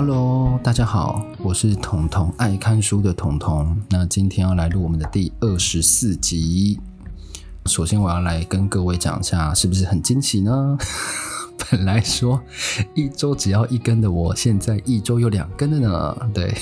Hello，大家好，我是彤彤爱看书的彤彤。那今天要来录我们的第二十四集。首先，我要来跟各位讲一下，是不是很惊喜呢？本来说一周只要一更的我，现在一周有两更的呢。对，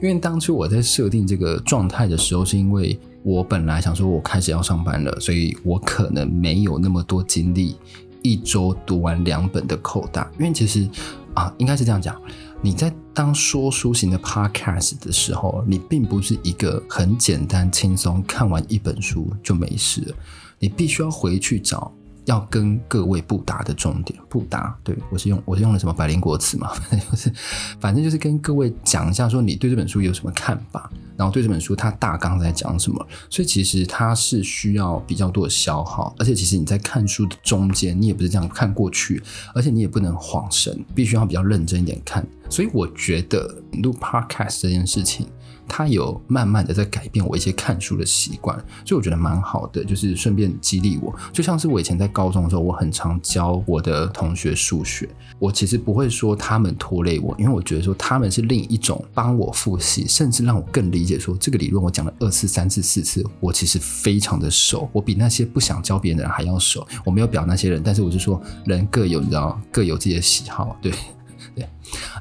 因为当初我在设定这个状态的时候，是因为我本来想说我开始要上班了，所以我可能没有那么多精力一周读完两本的扣大。因为其实啊，应该是这样讲。你在当说书型的 podcast 的时候，你并不是一个很简单轻松看完一本书就没事了，你必须要回去找。要跟各位布达的重点，布达，对，我是用我是用了什么百灵国词嘛？反 正就是，反正就是跟各位讲一下，说你对这本书有什么看法，然后对这本书它大纲在讲什么。所以其实它是需要比较多的消耗，而且其实你在看书的中间，你也不是这样看过去，而且你也不能晃神，必须要比较认真一点看。所以我觉得录 podcast 这件事情。他有慢慢的在改变我一些看书的习惯，所以我觉得蛮好的，就是顺便激励我。就像是我以前在高中的时候，我很常教我的同学数学，我其实不会说他们拖累我，因为我觉得说他们是另一种帮我复习，甚至让我更理解说这个理论我讲了二次、三次、四次，我其实非常的熟，我比那些不想教别人的人还要熟。我没有表那些人，但是我就说人各有你知道各有自己的喜好，对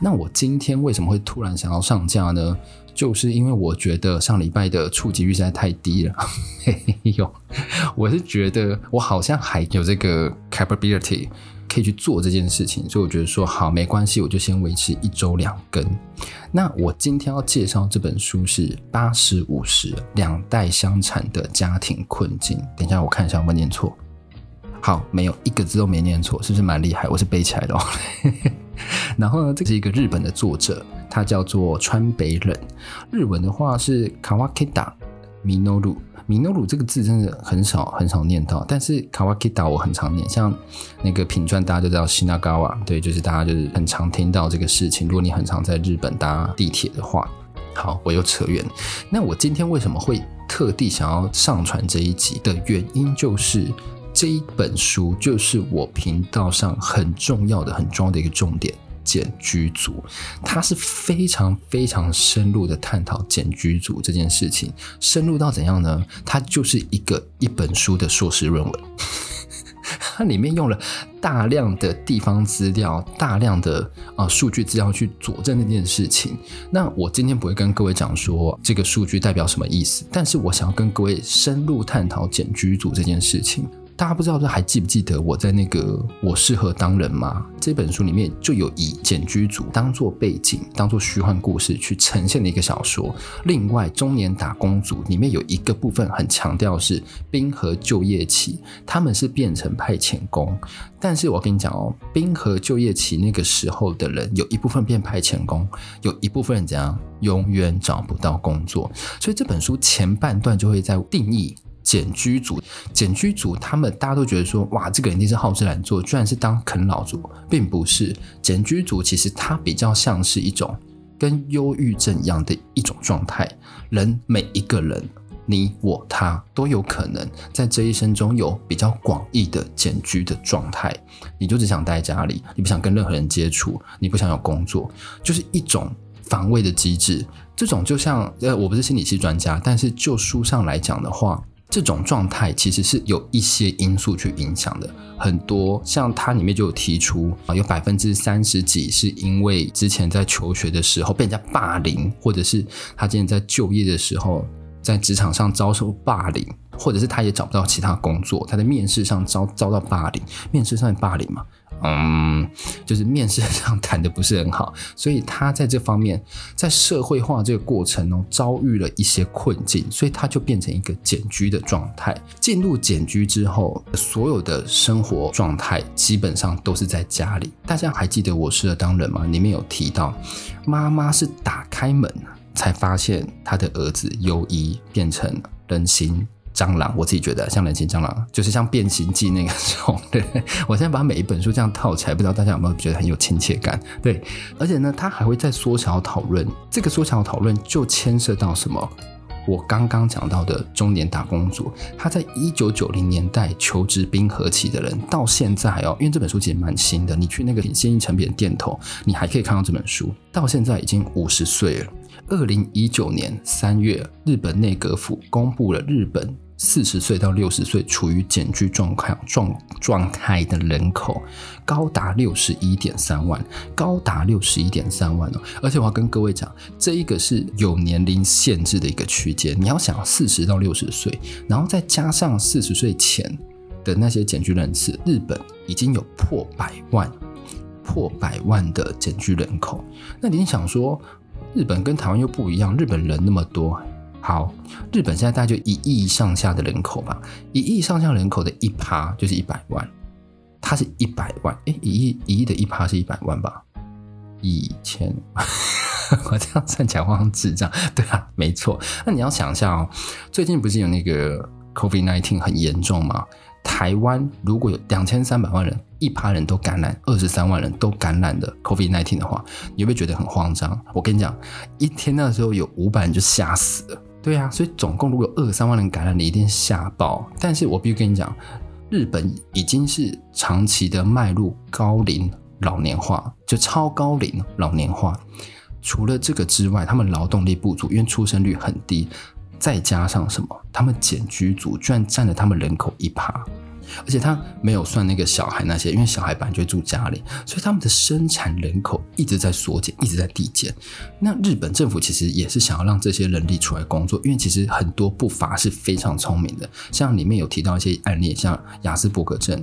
那我今天为什么会突然想要上架呢？就是因为我觉得上礼拜的触及率实在太低了，嘿嘿哟，我是觉得我好像还有这个 capability 可以去做这件事情，所以我觉得说好没关系，我就先维持一周两更。那我今天要介绍这本书是八十五十两代相残的家庭困境。等一下我看一下有没有念错，好，没有一个字都没念错，是不是蛮厉害？我是背起来的哦。然后呢，这是一个日本的作者。他叫做川北冷，日文的话是 Kawakita Minoru。Minoru 这个字真的很少很少念到，但是 Kawakita 我很常念，像那个品传大家就知道 Shinagawa，对，就是大家就是很常听到这个事情。如果你很常在日本搭地铁的话，好，我又扯远。那我今天为什么会特地想要上传这一集的原因，就是这一本书就是我频道上很重要的、很重要的一个重点。简居族，他是非常非常深入的探讨简居族这件事情，深入到怎样呢？它就是一个一本书的硕士论文，它里面用了大量的地方资料、大量的啊、数据资料去佐证那件事情。那我今天不会跟各位讲说这个数据代表什么意思，但是我想要跟各位深入探讨简居族这件事情。大家不知道还记不记得我在那个《我适合当人吗》这本书里面就有以简居族当做背景，当做虚幻故事去呈现的一个小说。另外，中年打工族里面有一个部分很强调是冰河就业期，他们是变成派遣工。但是我跟你讲哦，冰河就业期那个时候的人，有一部分变派遣工，有一部分人怎样，永远找不到工作。所以这本书前半段就会在定义。茧居族，茧居族，他们大家都觉得说，哇，这个人一定是好吃懒做，居然是当啃老族，并不是。茧居族其实它比较像是一种跟忧郁症一样的一种状态。人每一个人，你我他都有可能在这一生中有比较广义的茧居的状态。你就只想待在家里，你不想跟任何人接触，你不想有工作，就是一种防卫的机制。这种就像呃，我不是心理系专家，但是就书上来讲的话。这种状态其实是有一些因素去影响的，很多像它里面就有提出啊，有百分之三十几是因为之前在求学的时候被人家霸凌，或者是他之前在就业的时候在职场上遭受霸凌，或者是他也找不到其他工作，他在面试上遭遭到霸凌，面试上的霸凌嘛。嗯，就是面试上 谈的不是很好，所以他在这方面，在社会化这个过程中遭遇了一些困境，所以他就变成一个茧居的状态。进入茧居之后，所有的生活状态基本上都是在家里。大家还记得《我是当人》吗？里面有提到，妈妈是打开门才发现她的儿子优一变成人形。蟑螂，我自己觉得像人形蟑螂，就是像变形记那个种。对，我现在把每一本书这样套起来，不知道大家有没有觉得很有亲切感？对，而且呢，他还会再缩小讨论。这个缩小讨论就牵涉到什么？我刚刚讲到的中年打工族，他在一九九零年代求职冰河期的人，到现在哦，因为这本书其实蛮新的，你去那个信义诚品的店头，你还可以看到这本书，到现在已经五十岁了。二零一九年三月，日本内阁府公布了日本。四十岁到六十岁处于减居状况状状态的人口高达六十一点三万，高达六十一点三万哦！而且我要跟各位讲，这一个是有年龄限制的一个区间。你要想四十到六十岁，然后再加上四十岁前的那些减居人次，日本已经有破百万、破百万的减居人口。那你想说，日本跟台湾又不一样，日本人那么多。好，日本现在大概就一亿上下的人口吧，一亿上下人口的一趴就是一百万，它是一百万，哎，一亿一亿的一趴是一百万吧？一千，我这样算起来好像智障，对啊，没错。那你要想一下哦，最近不是有那个 COVID-19 很严重吗？台湾如果有两千三百万人，一趴人都感染，二十三万人都感染的 COVID-19 的话，你会不会觉得很慌张？我跟你讲，一天那时候有五百人就吓死了。对啊，所以总共如果有二三万人感染，你一定吓爆。但是我必须跟你讲，日本已经是长期的迈入高龄老年化，就超高龄老年化。除了这个之外，他们劳动力不足，因为出生率很低。再加上什么？他们减居族居然占了他们人口一趴，而且他没有算那个小孩那些，因为小孩本来就住家里，所以他们的生产人口一直在缩减，一直在递减。那日本政府其实也是想要让这些人力出来工作，因为其实很多不乏是非常聪明的，像里面有提到一些案例，像亚斯伯格症，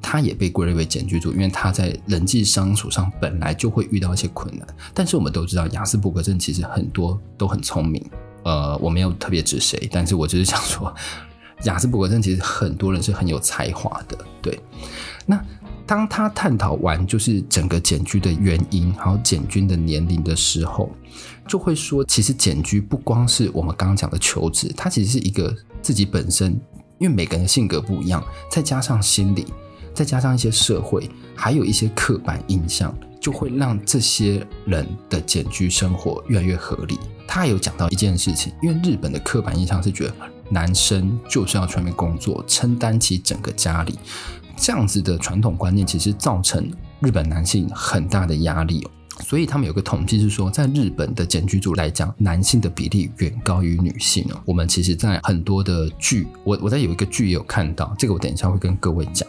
他也被归类为检居族，因为他在人际相处上本来就会遇到一些困难。但是我们都知道，亚斯伯格症其实很多都很聪明。呃，我没有特别指谁，但是我只是想说，亚斯伯格症其实很多人是很有才华的，对。那当他探讨完就是整个检居的原因，还有检居的年龄的时候，就会说，其实检居不光是我们刚刚讲的求职，它其实是一个自己本身，因为每个人的性格不一样，再加上心理，再加上一些社会，还有一些刻板印象。就会让这些人的检居生活越来越合理。他有讲到一件事情，因为日本的刻板印象是觉得男生就是要全面工作，承担起整个家里，这样子的传统观念，其实造成日本男性很大的压力。所以他们有个统计是说，在日本的检居族来讲，男性的比例远高于女性哦。我们其实，在很多的剧，我我在有一个剧也有看到，这个我等一下会跟各位讲。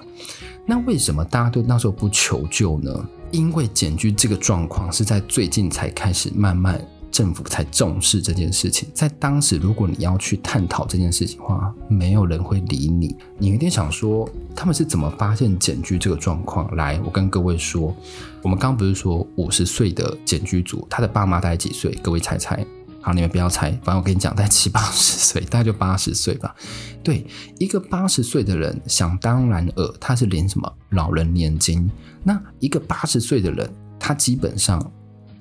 那为什么大家都那时候不求救呢？因为检居这个状况是在最近才开始慢慢政府才重视这件事情。在当时，如果你要去探讨这件事情的话，没有人会理你。你有点想说，他们是怎么发现检居这个状况？来，我跟各位说，我们刚不是说五十岁的检居族，他的爸妈大概几岁？各位猜猜。好，你们不要猜，反正我跟你讲，大概七八十岁，大概就八十岁吧。对，一个八十岁的人，想当然尔，他是领什么老人年金？那一个八十岁的人，他基本上。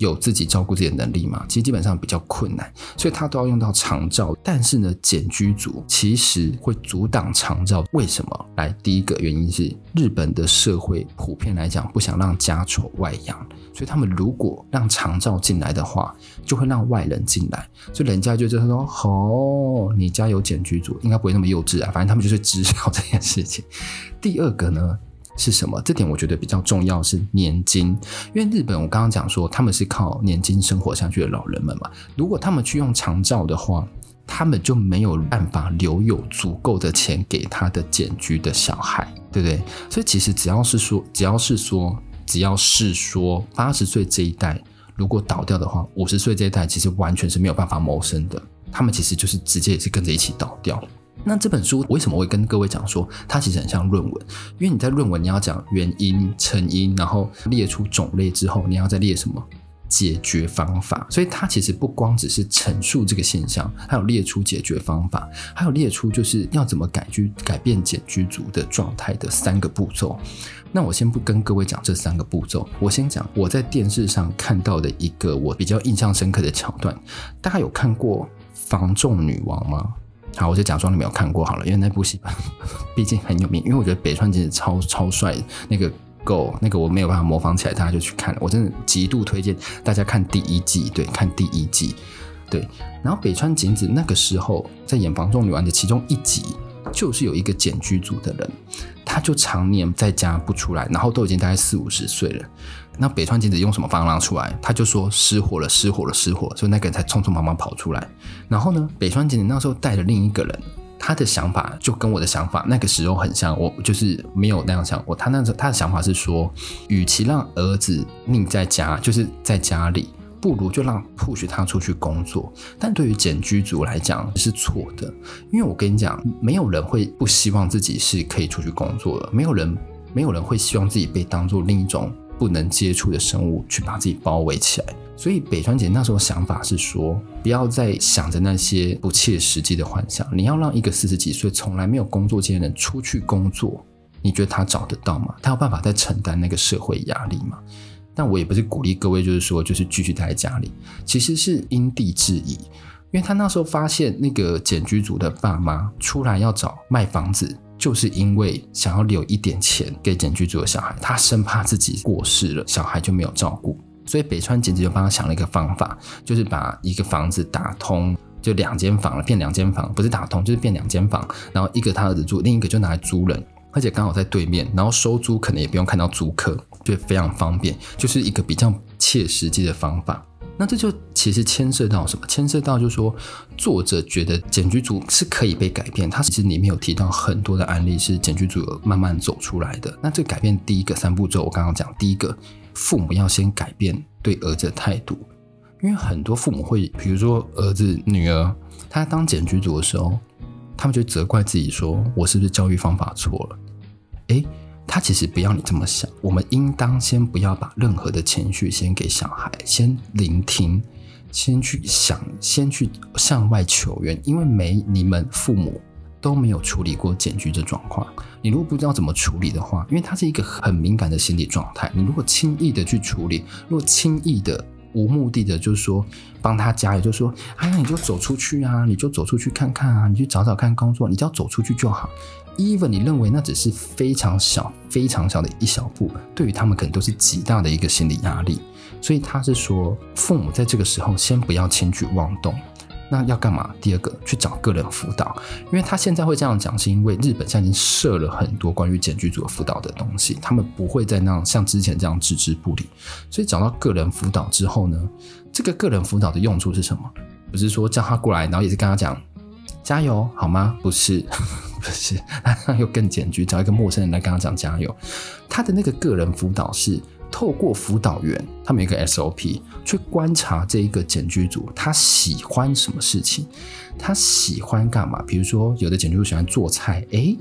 有自己照顾自己的能力吗？其实基本上比较困难，所以他都要用到长照。但是呢，简居族其实会阻挡长照。为什么？来，第一个原因是日本的社会普遍来讲不想让家丑外扬，所以他们如果让长照进来的话，就会让外人进来，所以人家就觉得说：“哦，你家有简居族，应该不会那么幼稚啊。”反正他们就是知道这件事情。第二个呢？是什么？这点我觉得比较重要，是年金。因为日本，我刚刚讲说他们是靠年金生活下去的老人们嘛。如果他们去用长照的话，他们就没有办法留有足够的钱给他的检居的小孩，对不对？所以其实只要是说，只要是说，只要是说，八十岁这一代如果倒掉的话，五十岁这一代其实完全是没有办法谋生的。他们其实就是直接也是跟着一起倒掉。那这本书为什么会跟各位讲说它其实很像论文？因为你在论文你要讲原因、成因，然后列出种类之后，你要再列什么解决方法。所以它其实不光只是陈述这个现象，还有列出解决方法，还有列出就是要怎么改居改变检居族的状态的三个步骤。那我先不跟各位讲这三个步骤，我先讲我在电视上看到的一个我比较印象深刻的桥段。大家有看过《防重女王》吗？好，我就假装你没有看过好了，因为那部戏 毕竟很有名。因为我觉得北川景子超超帅，那个 Go 那个我没有办法模仿起来，大家就去看了。我真的极度推荐大家看第一季，对，看第一季。对，然后北川景子那个时候在演《房仲女王》的其中一集，就是有一个简居组的人，他就常年在家不出来，然后都已经大概四五十岁了。那北川景子用什么方法让出来？他就说失火了，失火了，失火，所以那个人才匆匆忙忙跑出来。然后呢，北川景子那时候带着另一个人，他的想法就跟我的想法那个时候很像，我就是没有那样想过。他那时候他的想法是说，与其让儿子腻在家，就是在家里。不如就让 push 他出去工作，但对于简居族来讲是错的，因为我跟你讲，没有人会不希望自己是可以出去工作的，没有人，没有人会希望自己被当做另一种不能接触的生物去把自己包围起来。所以北川姐那时候想法是说，不要再想着那些不切实际的幻想，你要让一个四十几岁从来没有工作经验的人出去工作，你觉得他找得到吗？他有办法再承担那个社会压力吗？但我也不是鼓励各位，就是说，就是继续待在家里。其实是因地制宜，因为他那时候发现那个简居族的爸妈出来要找卖房子，就是因为想要留一点钱给简居住的小孩，他生怕自己过世了，小孩就没有照顾，所以北川简直就帮他想了一个方法，就是把一个房子打通，就两间房了，变两间房，不是打通，就是变两间房，然后一个他儿子住，另一个就拿来租人。而且刚好在对面，然后收租可能也不用看到租客，就非常方便，就是一个比较切实际的方法。那这就其实牵涉到什么？牵涉到就是说，作者觉得简居族是可以被改变。他其实里面有提到很多的案例是简居族慢慢走出来的。那这个改变第一个三步骤，我刚刚讲，第一个，父母要先改变对儿子的态度，因为很多父母会，比如说儿子、女儿，他当简居族的时候。他们就责怪自己说：“我是不是教育方法错了？”诶，他其实不要你这么想。我们应当先不要把任何的情绪先给小孩，先聆听，先去想，先去向外求援。因为没你们父母都没有处理过简居的状况。你如果不知道怎么处理的话，因为它是一个很敏感的心理状态。你如果轻易的去处理，如果轻易的。无目的的，就是说帮他加油，就是说，哎呀，你就走出去啊，你就走出去看看啊，你去找找看工作，你只要走出去就好。Even 你认为那只是非常小、非常小的一小步，对于他们可能都是极大的一个心理压力。所以他是说，父母在这个时候先不要轻举妄动。那要干嘛？第二个，去找个人辅导，因为他现在会这样讲，是因为日本现在已经设了很多关于简居族辅导的东西，他们不会再那样像之前这样置之不理。所以找到个人辅导之后呢，这个个人辅导的用处是什么？不是说叫他过来，然后也是跟他讲加油好吗？不是，不是，那又更简居，找一个陌生人来跟他讲加油。他的那个个人辅导是。透过辅导员，他们有一个 SOP 去观察这一个简居组，他喜欢什么事情，他喜欢干嘛？比如说，有的简居组喜欢做菜，诶，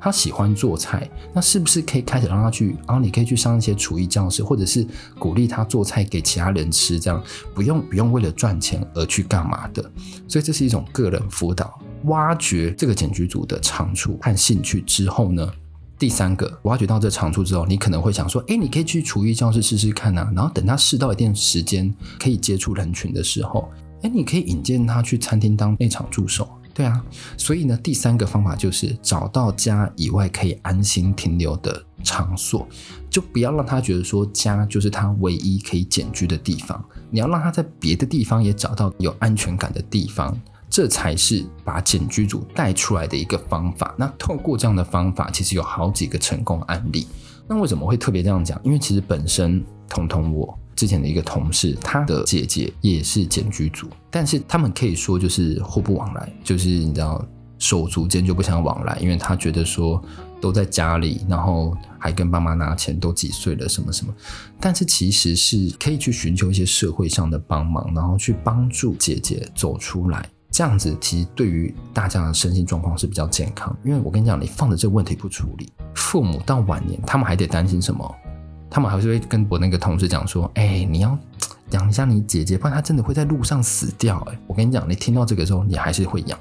他喜欢做菜，那是不是可以开始让他去？啊，你可以去上一些厨艺教室，或者是鼓励他做菜给其他人吃，这样不用不用为了赚钱而去干嘛的。所以这是一种个人辅导，挖掘这个简居组的长处和兴趣之后呢，第三个，挖掘到这长处之后，你可能会想说：“哎，你可以去厨艺教室试试看啊。”然后等他试到一定时间，可以接触人群的时候，哎，你可以引荐他去餐厅当内场助手。对啊，所以呢，第三个方法就是找到家以外可以安心停留的场所，就不要让他觉得说家就是他唯一可以简居的地方。你要让他在别的地方也找到有安全感的地方。这才是把检居族带出来的一个方法。那透过这样的方法，其实有好几个成功案例。那为什么会特别这样讲？因为其实本身彤彤我之前的一个同事，他的姐姐也是检居族，但是他们可以说就是互不往来，就是你知道手足间就不相往来，因为他觉得说都在家里，然后还跟爸妈拿钱，都几岁了什么什么。但是其实是可以去寻求一些社会上的帮忙，然后去帮助姐姐走出来。这样子其实对于大家的身心状况是比较健康，因为我跟你讲，你放着这个问题不处理，父母到晚年他们还得担心什么？他们还是会跟我那个同事讲说：“哎，你要养一下你姐姐，不然她真的会在路上死掉。”哎，我跟你讲，你听到这个时候，你还是会养，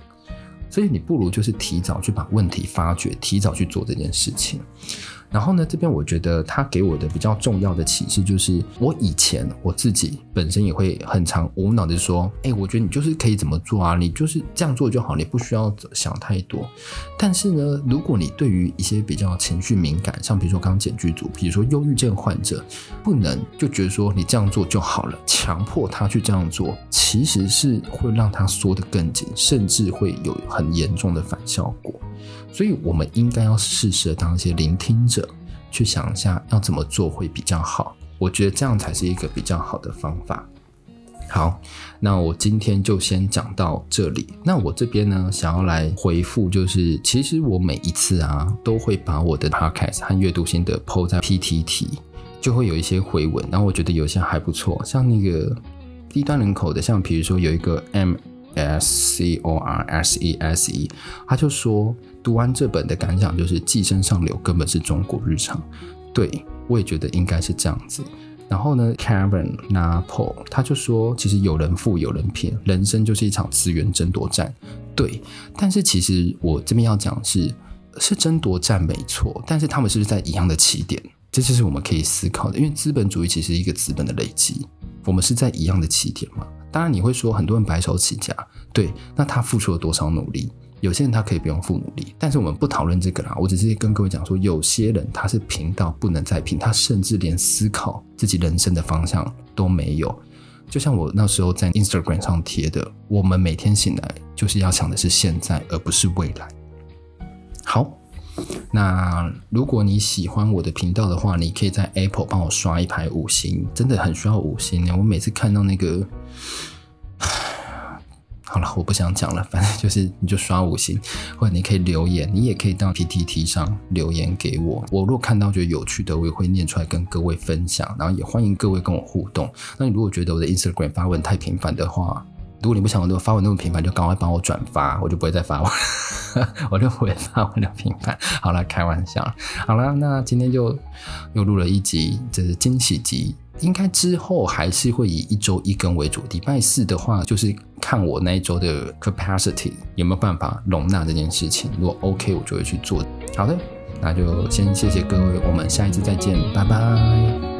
所以你不如就是提早去把问题发掘，提早去做这件事情。然后呢，这边我觉得他给我的比较重要的启示就是，我以前我自己本身也会很常无脑的说，哎，我觉得你就是可以怎么做啊，你就是这样做就好，你不需要想太多。但是呢，如果你对于一些比较情绪敏感，像比如说刚刚简剧组，比如说忧郁症患者，不能就觉得说你这样做就好了，强迫他去这样做，其实是会让他缩得更紧，甚至会有很严重的反效果。所以，我们应该要试着当一些聆听者，去想一下要怎么做会比较好。我觉得这样才是一个比较好的方法。好，那我今天就先讲到这里。那我这边呢，想要来回复，就是其实我每一次啊，都会把我的 podcast 和阅读心得 po 在 PTT，就会有一些回文。然后我觉得有些还不错，像那个低端人口的，像比如说有一个 M。S C O R S E S E，他就说读完这本的感想就是《寄生上流》根本是中国日常，对，我也觉得应该是这样子。然后呢，Karen Napo 他就说，其实有人富有人贫，人生就是一场资源争夺战，对。但是其实我这边要讲的是，是争夺战没错，但是他们是不是在一样的起点？这就是我们可以思考的，因为资本主义其实是一个资本的累积，我们是在一样的起点嘛。当然你会说很多人白手起家，对，那他付出了多少努力？有些人他可以不用付努力，但是我们不讨论这个啦。我只是跟各位讲说，有些人他是贫到不能再贫，他甚至连思考自己人生的方向都没有。就像我那时候在 Instagram 上贴的，我们每天醒来就是要想的是现在，而不是未来。好。那如果你喜欢我的频道的话，你可以在 Apple 帮我刷一排五星，真的很需要五星呢。我每次看到那个，好了，我不想讲了，反正就是你就刷五星，或者你可以留言，你也可以到 PTT 上留言给我。我如果看到觉得有趣的，我也会念出来跟各位分享，然后也欢迎各位跟我互动。那你如果觉得我的 Instagram 发文太频繁的话，如果你不想我发文那么频繁，就赶快帮我转发，我就不会再发文，我就不会发文那么频繁。好了，开玩笑。好了，那今天就又录了一集，这是惊喜集。应该之后还是会以一周一更为主。礼拜四的话，就是看我那一周的 capacity 有没有办法容纳这件事情。如果 OK，我就会去做。好的，那就先谢谢各位，我们下一次再见，拜拜。